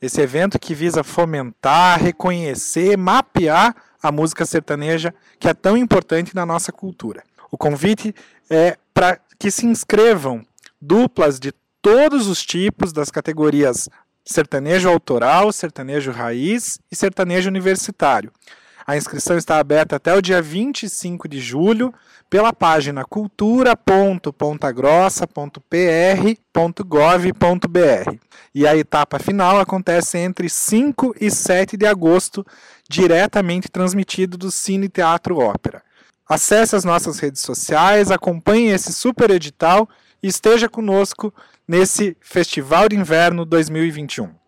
Esse evento que visa fomentar, reconhecer, mapear a música sertaneja que é tão importante na nossa cultura. O convite é para que se inscrevam duplas de todos os tipos das categorias sertanejo autoral, sertanejo raiz e sertanejo universitário. A inscrição está aberta até o dia 25 de julho pela página cultura.pontagrossa.pr.gov.br. E a etapa final acontece entre 5 e 7 de agosto, diretamente transmitido do Cine Teatro Ópera. Acesse as nossas redes sociais, acompanhe esse super edital e esteja conosco nesse Festival de Inverno 2021.